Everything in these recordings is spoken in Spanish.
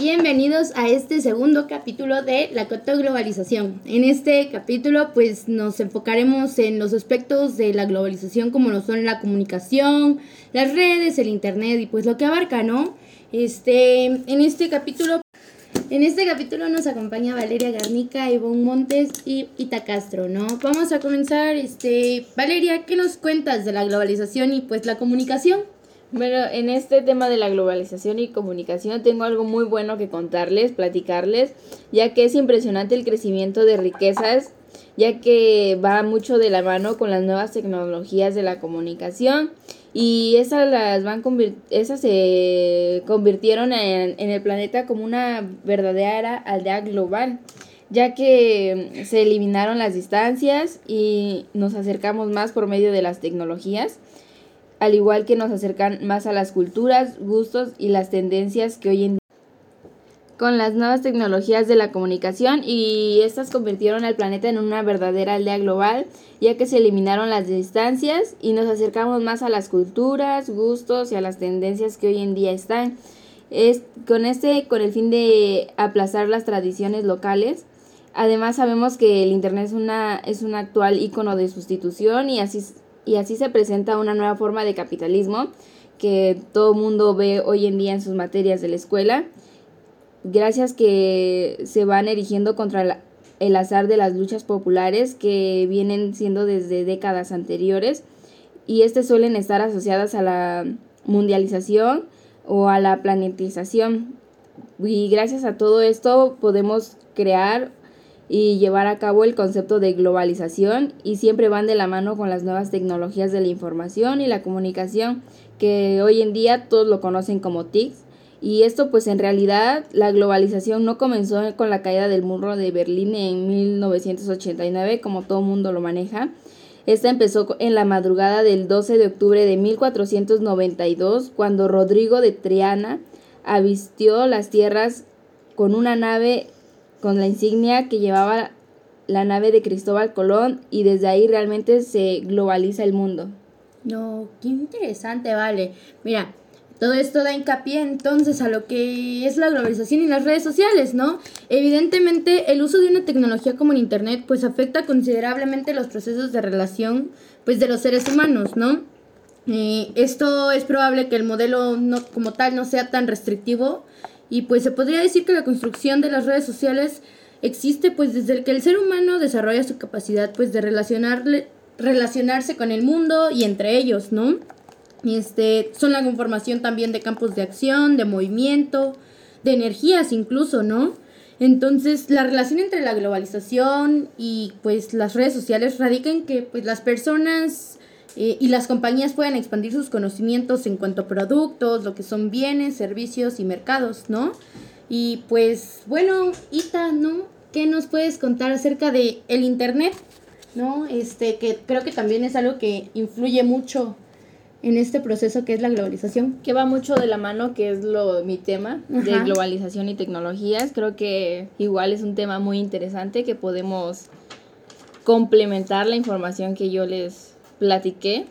Bienvenidos a este segundo capítulo de la globalización. En este capítulo pues nos enfocaremos en los aspectos de la globalización como lo son la comunicación, las redes, el internet y pues lo que abarca, ¿no? Este, en este capítulo en este capítulo nos acompaña Valeria Garnica, Ivonne Montes y Ita Castro, ¿no? Vamos a comenzar, este, Valeria, ¿qué nos cuentas de la globalización y pues la comunicación? Bueno, en este tema de la globalización y comunicación tengo algo muy bueno que contarles, platicarles, ya que es impresionante el crecimiento de riquezas, ya que va mucho de la mano con las nuevas tecnologías de la comunicación y esas las van esas se convirtieron en, en el planeta como una verdadera aldea global ya que se eliminaron las distancias y nos acercamos más por medio de las tecnologías al igual que nos acercan más a las culturas, gustos y las tendencias que hoy en día con las nuevas tecnologías de la comunicación y estas convirtieron al planeta en una verdadera aldea global, ya que se eliminaron las distancias y nos acercamos más a las culturas, gustos y a las tendencias que hoy en día están. Es, con este, con el fin de aplazar las tradiciones locales. Además sabemos que el internet es una es un actual icono de sustitución y así y así se presenta una nueva forma de capitalismo que todo mundo ve hoy en día en sus materias de la escuela, gracias que se van erigiendo contra el azar de las luchas populares que vienen siendo desde décadas anteriores y estas suelen estar asociadas a la mundialización o a la planetización. Y gracias a todo esto podemos crear y llevar a cabo el concepto de globalización y siempre van de la mano con las nuevas tecnologías de la información y la comunicación que hoy en día todos lo conocen como TICs. Y esto pues en realidad la globalización no comenzó con la caída del muro de Berlín en 1989 como todo mundo lo maneja. Esta empezó en la madrugada del 12 de octubre de 1492 cuando Rodrigo de Triana avistió las tierras con una nave con la insignia que llevaba la nave de Cristóbal Colón y desde ahí realmente se globaliza el mundo. No, qué interesante, vale. Mira, todo esto da hincapié entonces a lo que es la globalización y las redes sociales, ¿no? Evidentemente el uso de una tecnología como el Internet pues afecta considerablemente los procesos de relación pues de los seres humanos, ¿no? Eh, esto es probable que el modelo no, como tal no sea tan restrictivo y pues se podría decir que la construcción de las redes sociales existe pues desde que el ser humano desarrolla su capacidad pues de relacionarle, relacionarse con el mundo y entre ellos, ¿no? Este, son la conformación también de campos de acción, de movimiento, de energías incluso, ¿no? Entonces, la relación entre la globalización y pues las redes sociales radica en que pues las personas eh, y las compañías pueden expandir sus conocimientos en cuanto a productos, lo que son bienes, servicios y mercados, ¿no? Y pues bueno, Ita, ¿no? ¿Qué nos puedes contar acerca de el internet? ¿No? Este, que creo que también es algo que influye mucho en este proceso que es la globalización. Que va mucho de la mano, que es lo mi tema de globalización y tecnologías. Creo que igual es un tema muy interesante que podemos complementar la información que yo les platiqué.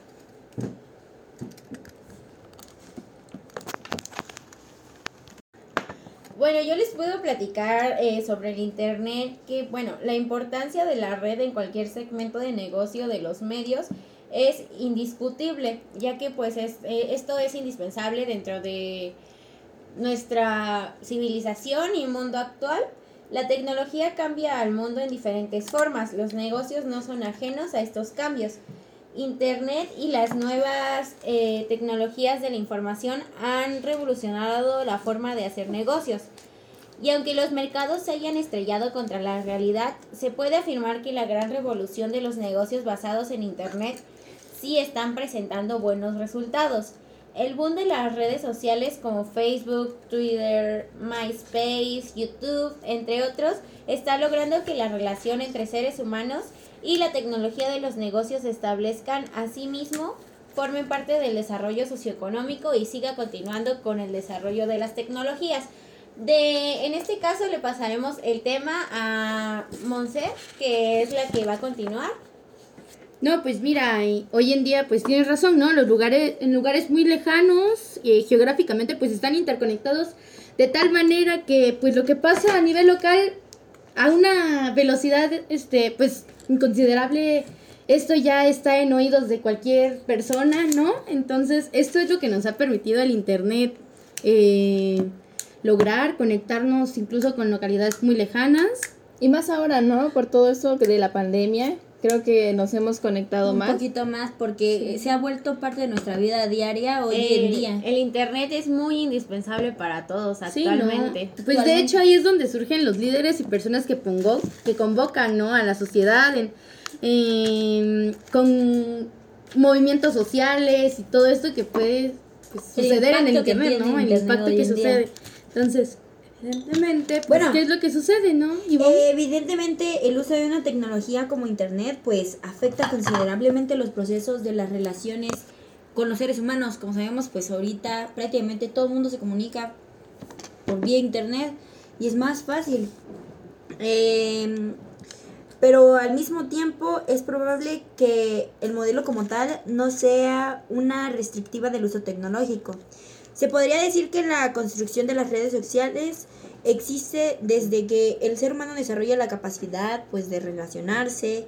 Bueno, yo les puedo platicar eh, sobre el Internet, que bueno, la importancia de la red en cualquier segmento de negocio de los medios es indiscutible, ya que pues es, eh, esto es indispensable dentro de nuestra civilización y mundo actual. La tecnología cambia al mundo en diferentes formas, los negocios no son ajenos a estos cambios. Internet y las nuevas eh, tecnologías de la información han revolucionado la forma de hacer negocios. Y aunque los mercados se hayan estrellado contra la realidad, se puede afirmar que la gran revolución de los negocios basados en Internet sí están presentando buenos resultados. El boom de las redes sociales como Facebook, Twitter, MySpace, YouTube, entre otros, está logrando que la relación entre seres humanos y la tecnología de los negocios se establezcan asimismo formen parte del desarrollo socioeconómico y siga continuando con el desarrollo de las tecnologías. De, en este caso le pasaremos el tema a Monse, que es la que va a continuar. No, pues mira, hoy en día pues tienes razón, ¿no? Los lugares, en lugares muy lejanos, eh, geográficamente pues están interconectados de tal manera que pues lo que pasa a nivel local a una velocidad este pues inconsiderable esto ya está en oídos de cualquier persona, ¿no? Entonces, esto es lo que nos ha permitido el Internet eh, lograr conectarnos incluso con localidades muy lejanas. Y más ahora, ¿no? Por todo esto de la pandemia, creo que nos hemos conectado más. Un poquito más porque se ha vuelto parte de nuestra vida diaria hoy en día. el internet es muy indispensable para todos Sí, ¿no? actualmente. Pues de hecho ahí es donde surgen los líderes y personas que pongo, que convocan, ¿no? A la sociedad en, en- con movimientos sociales y todo esto que puede pues, El suceder en el internet, ¿no? el impacto que sucede. Entonces, evidentemente, pues, Bueno. ¿qué es lo que sucede, no? Eh, evidentemente, el uso de una tecnología como Internet, pues afecta considerablemente los procesos de las relaciones con los seres humanos. Como sabemos, pues ahorita prácticamente todo el mundo se comunica por vía Internet y es más fácil. Em, pero al mismo tiempo es probable que el modelo como tal no sea una restrictiva del uso tecnológico. Se podría decir que la construcción de las redes sociales existe desde que el ser humano desarrolla la capacidad pues de relacionarse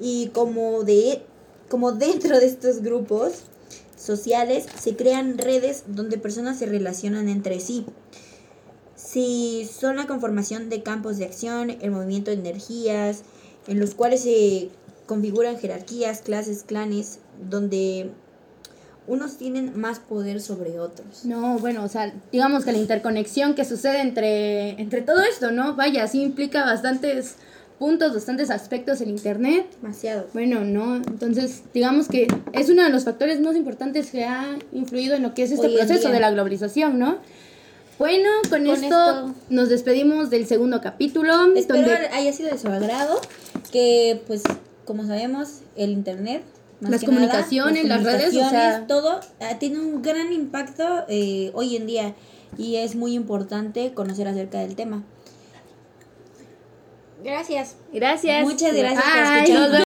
y como de como dentro de estos grupos sociales se crean redes donde personas se relacionan entre sí. Si son la conformación de campos de acción, el movimiento de energías, en los cuales se configuran jerarquías, clases, clanes, donde unos tienen más poder sobre otros. No, bueno, o sea, digamos que la interconexión que sucede entre, entre todo esto, ¿no? Vaya, sí implica bastantes puntos, bastantes aspectos el Internet. Demasiado. Bueno, no, entonces digamos que es uno de los factores más importantes que ha influido en lo que es este Hoy proceso de la globalización, ¿no? Bueno, con, Con esto, esto- nos despedimos del segundo capítulo. Espero donde haya sido de su agrado, que pues como sabemos el internet, Las nada, comunicaciones, las redes, o sea- todo ah, tiene un gran impacto eh, hoy en día y es muy importante conocer acerca del tema. Gracias. Gracias. Muchas gracias por escucharnos.